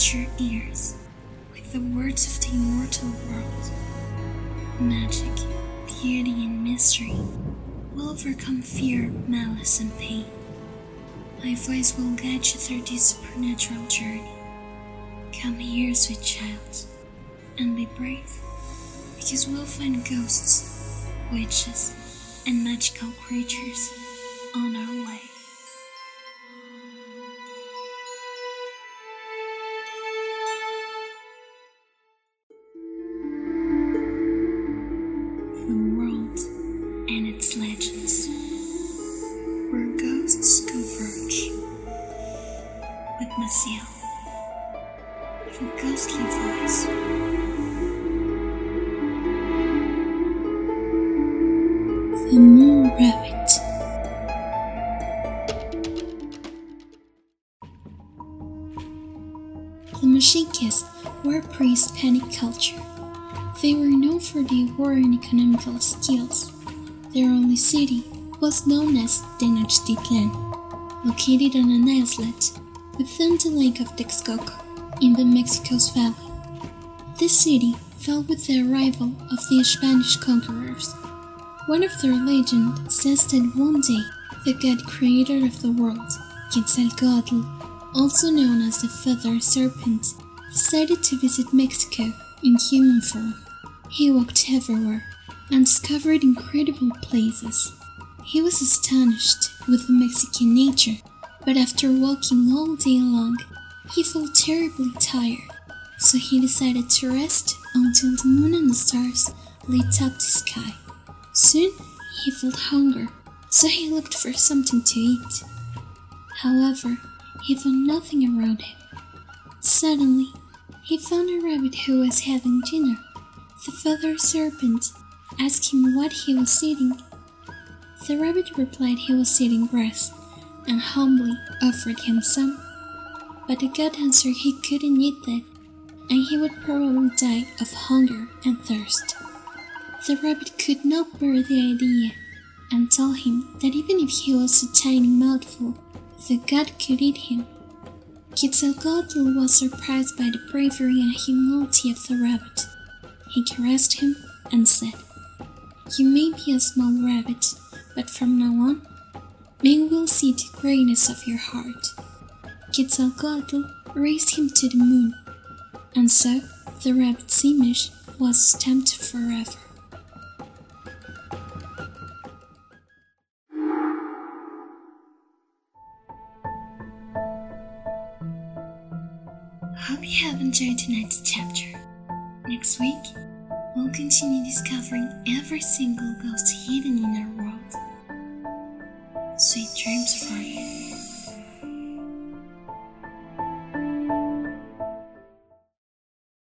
your ears with the words of the immortal world. Magic, beauty, and mystery will overcome fear, malice, and pain. My voice will guide you through this supernatural journey. Come here, sweet child, and be brave, because we'll find ghosts, witches, and magical creatures on our way. Ghosts converge, with Maciel, the ghostly voice. The Moon Rabbit. The Mexicans were a pre-Hispanic culture. They were known for their war and economical skills. Their only city was known as Tenochtitlan, located on an islet within the Lake of Texcoco in the Mexico's valley. This city fell with the arrival of the Spanish conquerors. One of their legends says that one day the god creator of the world, Quetzalcoatl, also known as the feather serpent, decided to visit Mexico in human form. He walked everywhere and discovered incredible places. He was astonished with Mexican nature, but after walking all day long, he felt terribly tired, so he decided to rest until the moon and the stars lit up the sky. Soon he felt hunger, so he looked for something to eat. However, he found nothing around him. Suddenly, he found a rabbit who was having dinner. The feather serpent asked him what he was eating. The rabbit replied he was eating grass and humbly offered him some. But the god answered he couldn't eat that and he would probably die of hunger and thirst. The rabbit could not bear the idea and told him that even if he was a tiny mouthful, the god could eat him. Quetzalcoatl was surprised by the bravery and humility of the rabbit. He caressed him and said, You may be a small rabbit, but from now on, men will see the greatness of your heart. Quetzalcoatl raised him to the moon, and so the rabbit's image was stamped forever. Hope you have enjoyed tonight's chapter. Next week, we'll continue discovering every single ghost hidden in our world sweet dreams for you.